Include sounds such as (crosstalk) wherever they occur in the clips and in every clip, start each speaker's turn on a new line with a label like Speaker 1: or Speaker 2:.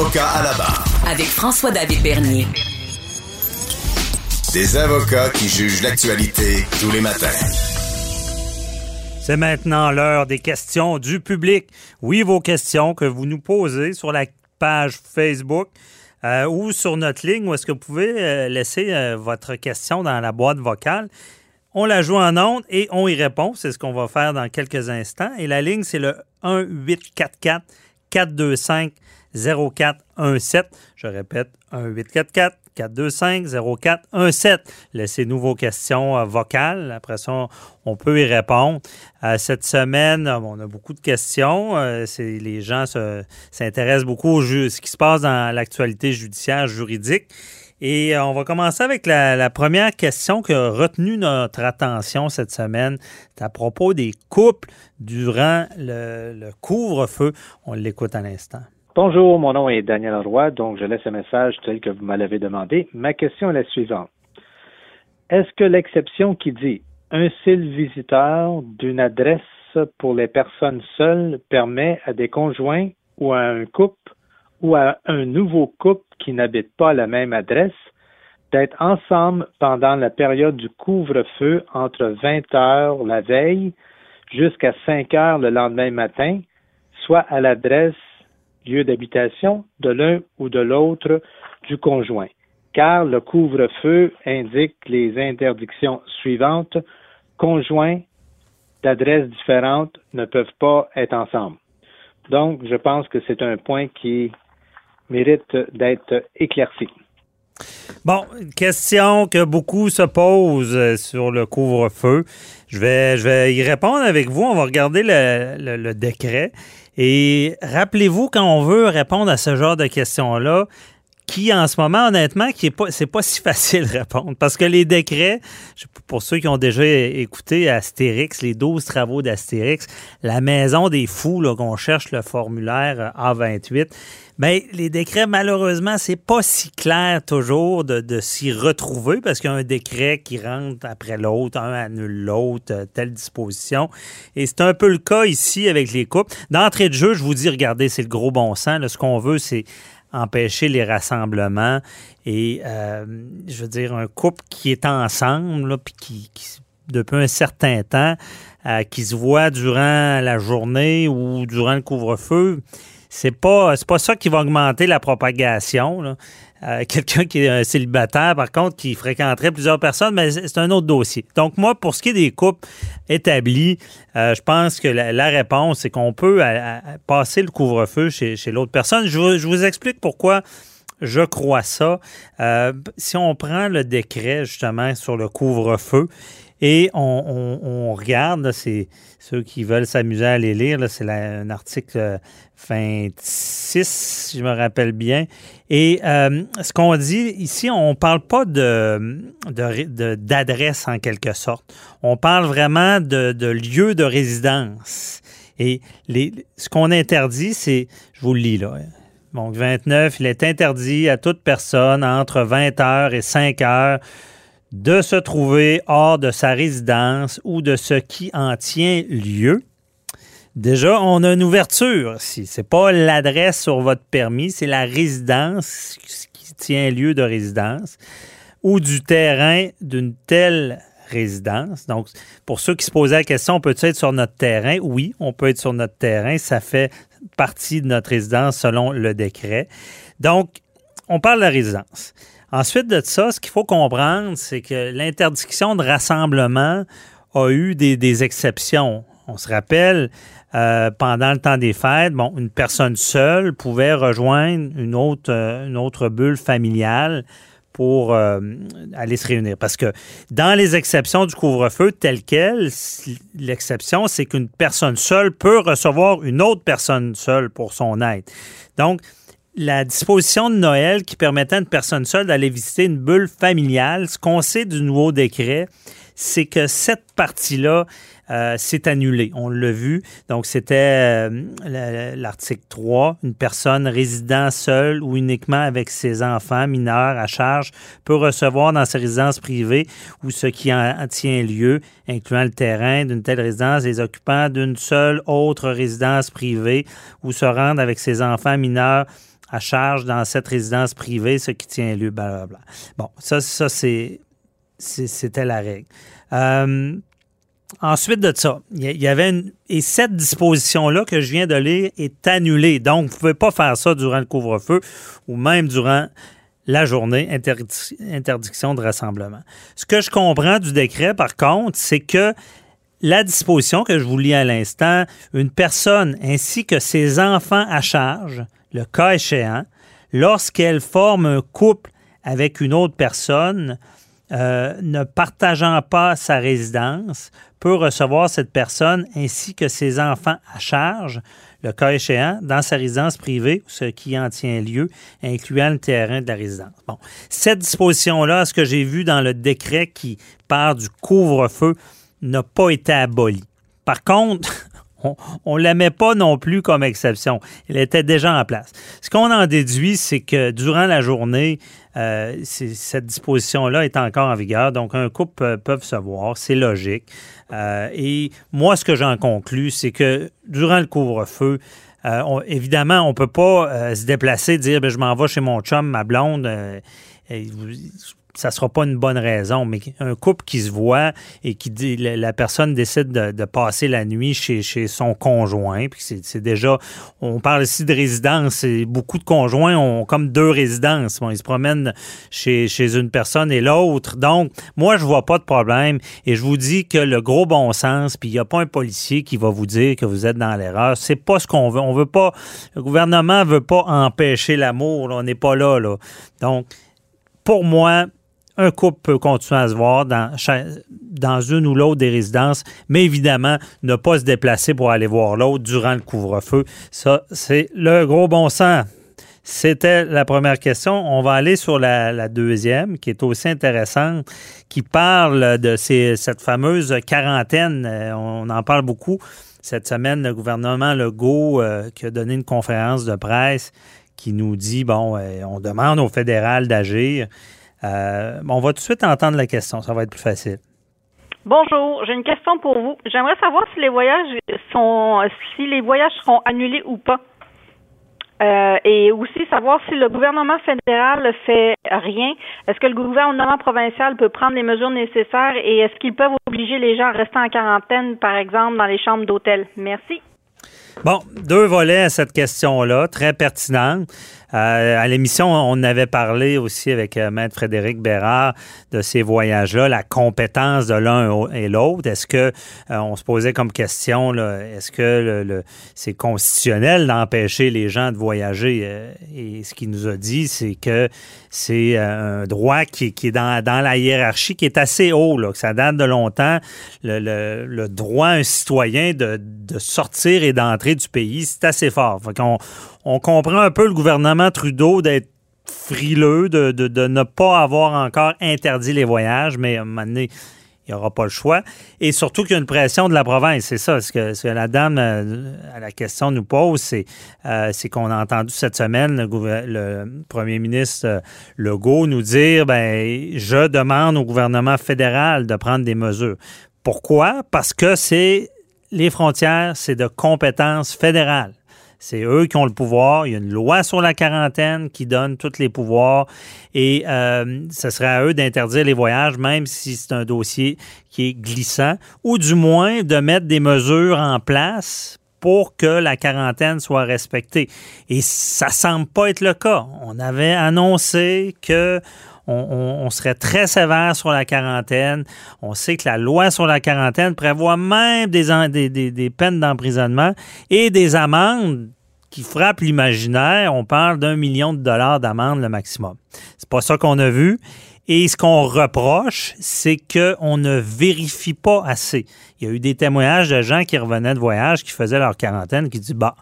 Speaker 1: Avocat à la barre.
Speaker 2: Avec François-David Bernier.
Speaker 1: Des avocats qui jugent l'actualité tous les matins.
Speaker 3: C'est maintenant l'heure des questions du public. Oui, vos questions que vous nous posez sur la page Facebook euh, ou sur notre ligne où est-ce que vous pouvez euh, laisser euh, votre question dans la boîte vocale. On la joue en ondes et on y répond. C'est ce qu'on va faire dans quelques instants. Et la ligne, c'est le 1844 425 0417. Je répète, 1844 425 0417. Laissez-nous vos questions euh, vocales. Après ça, on peut y répondre. Euh, cette semaine, euh, on a beaucoup de questions. les gens s'intéressent beaucoup à ce qui se passe dans l'actualité judiciaire juridique. Et on va commencer avec la, première question qui a retenu notre attention cette semaine. C'est à propos des couples durant le couvre-feu. On l'écoute à l'instant.
Speaker 4: Bonjour, mon nom est Daniel Roy, donc je laisse un message tel que vous m'avez demandé. Ma question est la suivante. Est-ce que l'exception qui dit un seul visiteur d'une adresse pour les personnes seules permet à des conjoints ou à un couple ou à un nouveau couple qui n'habite pas la même adresse d'être ensemble pendant la période du couvre-feu entre 20 heures la veille jusqu'à 5 heures le lendemain matin, soit à l'adresse lieu d'habitation de l'un ou de l'autre du conjoint, car le couvre-feu indique les interdictions suivantes. Conjoints d'adresses différentes ne peuvent pas être ensemble. Donc, je pense que c'est un point qui mérite d'être éclairci.
Speaker 3: Bon, question que beaucoup se posent euh, sur le couvre-feu. Je vais, je vais y répondre avec vous. On va regarder le, le décret. Et rappelez-vous, quand on veut répondre à ce genre de questions-là, qui en ce moment, honnêtement, qui est pas, c'est pas si (laughs) facile de répondre. Parce que les décrets, pour ceux qui ont déjà écouté Astérix, les 12 travaux d'Astérix, la maison des fous, là, qu'on cherche le formulaire A28, mais ben, les décrets, malheureusement, c'est pas si clair toujours de, s'y retrouver parce qu'il y a un décret qui rentre après l'autre, un annule l'autre, euh, telle disposition. Et c'est un peu le cas ici avec les couples. D'entrée de jeu, je vous dis, regardez, c'est le gros bon sens. ce qu'on veut, c'est empêcher les rassemblements. Et euh, je veux dire, un couple qui est ensemble, depuis un certain temps, euh, qui se voit durant la journée ou durant le couvre-feu, c'est pas pas ça qui va augmenter la propagation. Euh, quelqu'un qui est un célibataire, par contre, qui fréquenterait plusieurs personnes, mais c'est un autre dossier. Donc, moi, pour ce qui est des couples établis, euh, je pense que la, réponse, c'est qu'on peut passer le couvre-feu chez, l'autre personne. Je, vous explique pourquoi je crois ça. Euh, si on prend le décret, justement, sur le couvre-feu, et on, regarde, c'est ceux qui veulent s'amuser à les lire, c'est un article 26, si je me rappelle bien. Et euh, ce qu'on dit ici, on ne parle pas de, d'adresse en quelque sorte. On parle vraiment de, de lieu de résidence. Et les, ce qu'on interdit, c'est, je vous le lis là, donc 29, il est interdit à toute personne entre 20 heures et 5 heures de se trouver hors de sa résidence ou de ce qui en tient lieu. Déjà, on a une ouverture. Si c'est pas l'adresse sur votre permis, c'est la résidence qui tient lieu de résidence ou du terrain d'une telle résidence. Donc, pour ceux qui se posaient la question, peut être sur notre terrain? Oui, on peut être sur notre terrain. Ça fait partie de notre résidence selon le décret. Donc, on parle de la résidence. Ensuite de ça, ce qu'il faut comprendre, c'est que l'interdiction de rassemblement a eu des, exceptions. On se rappelle, euh, pendant le temps des fêtes, bon, une personne seule pouvait rejoindre une autre, euh, une autre bulle familiale pour euh, aller se réunir. Parce que dans les exceptions du couvre-feu telles quelles, l'exception, c'est qu'une personne seule peut recevoir une autre personne seule pour son aide. Donc, la disposition de Noël qui permettait à une personne seule d'aller visiter une bulle familiale. Ce qu'on sait du nouveau décret, c'est que cette partie-là euh, s'est annulée. On l'a vu. Donc, c'était euh, l'article 3. Une personne résidant seule ou uniquement avec ses enfants mineurs à charge peut recevoir dans ses résidences privées ou ce qui en tient lieu, incluant le terrain d'une telle résidence, les occupants d'une seule autre résidence privée ou se rendre avec ses enfants mineurs à charge dans cette résidence privée, ce qui tient lieu, blablabla. Bon, ça, ça c'est, c'était la règle. Euh, ensuite de ça, il y avait une, et cette disposition-là que je viens de lire est annulée. Donc, vous ne pouvez pas faire ça durant le couvre-feu ou même durant la journée, interdiction de rassemblement. Ce que je comprends du décret, par contre, c'est que la disposition que je vous lis à l'instant, une personne ainsi que ses enfants à charge le cas échéant, lorsqu'elle forme un couple avec une autre personne, euh, ne partageant pas sa résidence, peut recevoir cette personne ainsi que ses enfants à charge, le cas échéant, dans sa résidence privée, ce qui en tient lieu, incluant le terrain de la résidence. Bon, cette disposition-là, ce que j'ai vu dans le décret qui part du couvre-feu, n'a pas été abolie. Par contre, on ne la met pas non plus comme exception. Elle était déjà en place. Ce qu'on en déduit, c'est que durant la journée, euh, cette disposition-là est encore en vigueur. Donc, un couple peut, se voir, c'est logique. Euh, et moi, ce que j'en conclus, c'est que durant le couvre-feu, euh, évidemment, on ne peut pas se déplacer, dire ben, je m'en vais chez mon chum, ma blonde ça sera pas une bonne raison, mais un couple qui se voit et qui dit la, personne décide de, passer la nuit chez, chez son conjoint, puis c'est déjà, on parle ici de résidence, et beaucoup de conjoints ont comme deux résidences. ils se promènent chez, chez une personne et l'autre. Donc, moi, je vois pas de problème et je vous dis que le gros bon sens, puis il n'y a pas un policier qui va vous dire que vous êtes dans l'erreur. C'est pas ce qu'on veut. On veut pas, le gouvernement veut pas empêcher l'amour. On n'est pas là, là. Donc, pour moi, un couple peut continuer à se voir dans, une ou l'autre des résidences, mais évidemment, ne pas se déplacer pour aller voir l'autre durant le couvre-feu. Ça, c'est le gros bon sens. C'était la première question. On va aller sur la, deuxième, qui est aussi intéressante, qui parle de cette fameuse quarantaine. Euh, on en parle beaucoup. Cette semaine, le gouvernement Legault euh, qui a donné une conférence de presse qui nous dit, bon, euh, on demande au fédéral d'agir. Euh, on va tout de suite entendre la question, ça va être plus facile.
Speaker 5: Bonjour, j'ai une question pour vous. J'aimerais savoir si les voyages sont si les voyages seront annulés ou pas. Euh, et aussi savoir si le gouvernement fédéral ne fait rien. Est-ce que le gouvernement provincial peut prendre les mesures nécessaires et est-ce qu'ils peuvent obliger les gens à rester en quarantaine, par exemple, dans les chambres d'hôtel? Merci.
Speaker 3: Bon, deux volets à cette question-là, très pertinente. Euh, à l'émission, on avait parlé aussi avec euh, Maître Frédéric Bérard de ces voyages-là, la compétence de l'un et l'autre. Est-ce que euh, on se posait comme question, est-ce que le, c'est constitutionnel d'empêcher les gens de voyager? et ce qu'il nous a dit, c'est que c'est un droit qui, est dans, la hiérarchie qui est assez haut, là, que ça date de longtemps. Le, droit à un citoyen de, sortir et d'entrer du pays, c'est assez fort. Fait qu'on on comprend un peu le gouvernement Trudeau d'être frileux, de, ne pas avoir encore interdit les voyages, mais à un moment donné, il n'y aura pas le choix. Et surtout qu'il y a une pression de la province. C'est ça, ce que, la dame euh, à la question nous pose, euh, c'est qu'on a entendu cette semaine le, premier ministre euh, Legault nous dire ben, je demande au gouvernement fédéral de prendre des mesures. Pourquoi? Parce que c'est les frontières, c'est de compétence fédérale. C'est eux qui ont le pouvoir. Il y a une loi sur la quarantaine qui donne tous les pouvoirs et euh, ce serait à eux d'interdire les voyages, même si c'est un dossier qui est glissant, ou du moins de mettre des mesures en place pour que la quarantaine soit respectée. Et ça semble pas être le cas. On avait annoncé que on, serait très sévère sur la quarantaine. On sait que la loi sur la quarantaine prévoit même des, peines d'emprisonnement et des amendes qui frappent l'imaginaire. On parle d'un million de dollars d'amende le maximum. C'est pas ça qu'on a vu. Et ce qu'on reproche, c'est qu'on ne vérifie pas assez. Il y a eu des témoignages de gens qui revenaient de voyage, qui faisaient leur quarantaine, qui disent, bah,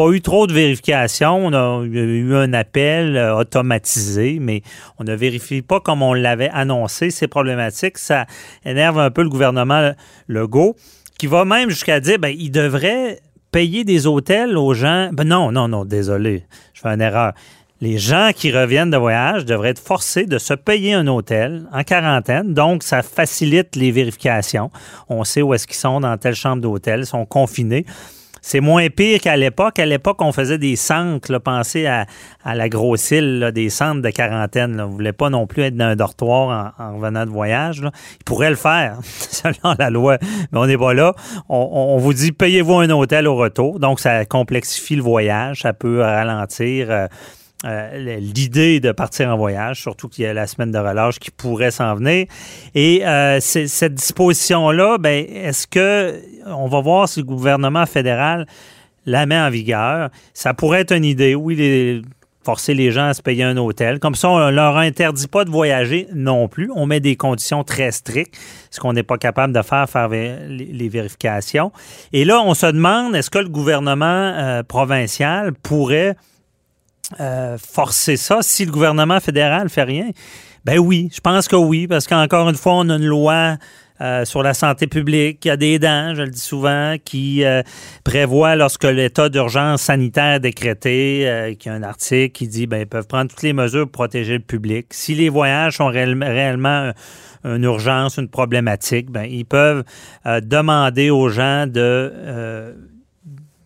Speaker 3: pas eu trop de vérifications. On a eu un appel euh, automatisé, mais on ne vérifie pas comme on l'avait annoncé. C'est problématique. Ça énerve un peu le gouvernement Legault, qui va même jusqu'à dire ben, il devrait payer des hôtels aux gens. Ben non, non, non, désolé, je fais une erreur. Les gens qui reviennent de voyage devraient être forcés de se payer un hôtel en quarantaine. Donc, ça facilite les vérifications. On sait où est-ce qu'ils sont dans telle chambre d'hôtel, ils sont confinés. C'est moins pire qu'à l'époque. À l'époque, on faisait des centres. Là, pensez à, la grosse île, des centres de quarantaine. Là. Vous ne voulez pas non plus être dans un dortoir en, revenant de voyage. Là. Ils pourraient le faire, (laughs) selon la loi. Mais on n'est pas là. On, vous dit, payez-vous un hôtel au retour. Donc, ça complexifie le voyage. Ça peut ralentir. Euh, euh, l'idée de partir en voyage, surtout qu'il y a la semaine de relâche qui pourrait s'en venir. Et euh, cette disposition-là, ben, est-ce que on va voir si le gouvernement fédéral la met en vigueur? Ça pourrait être une idée. Oui, les, forcer les gens à se payer un hôtel. Comme ça, on leur interdit pas de voyager non plus. On met des conditions très strictes, ce qu'on n'est pas capable de faire, faire les vérifications. Et là, on se demande, est-ce que le gouvernement euh, provincial pourrait euh, forcer ça si le gouvernement fédéral fait rien? Ben oui, je pense que oui, parce qu'encore une fois, on a une loi euh, sur la santé publique, qui a des dents, je le dis souvent, qui euh, prévoit lorsque l'état d'urgence sanitaire est décrété, qui a un article qui dit ben ils peuvent prendre toutes les mesures pour protéger le public. Si les voyages sont réellement une urgence, une problématique, ben ils peuvent demander aux gens de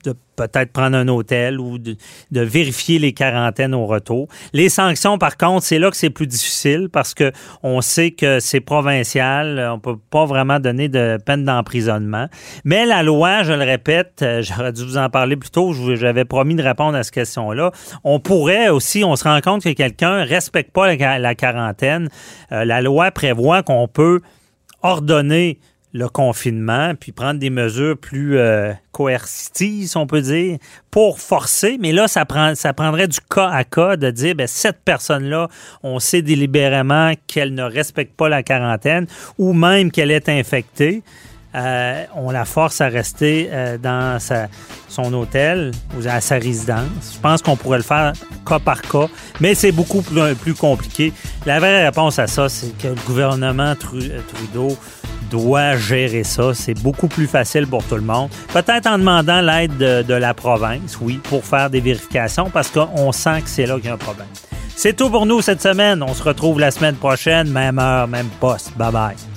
Speaker 3: de peut-être prendre un hôtel ou de, vérifier les quarantaines au retour. Les sanctions, par contre, c'est là que c'est plus difficile parce que on sait que c'est provincial, on peut pas vraiment donner de peine d'emprisonnement. Mais la loi, je le répète, euh, j'aurais dû vous en parler plus tôt, j'avais promis de répondre à cette question-là. On pourrait aussi, on se rend compte que quelqu'un respecte pas la, quarantaine. Euh, la loi prévoit qu'on peut ordonner le confinement, puis prendre des mesures plus euh, coercitives, on peut dire, pour forcer. Mais là, ça, prend, ça prendrait du cas à cas de dire, ben, cette personne-là, on sait délibérément qu'elle ne respecte pas la quarantaine ou même qu'elle est infectée. Euh, on la force à rester euh, dans son hôtel ou à sa résidence. Je pense qu'on pourrait le faire cas par cas, mais c'est beaucoup plus, compliqué. La vraie réponse à ça, c'est que le gouvernement Trudeau doit gérer ça. C'est beaucoup plus facile pour tout le monde. Peut-être en demandant l'aide de, la province, oui, pour faire des vérifications, parce qu'on sent que c'est là qu'il y a un problème. C'est tout pour nous cette semaine. On se retrouve la semaine prochaine, même heure, même poste. Bye bye.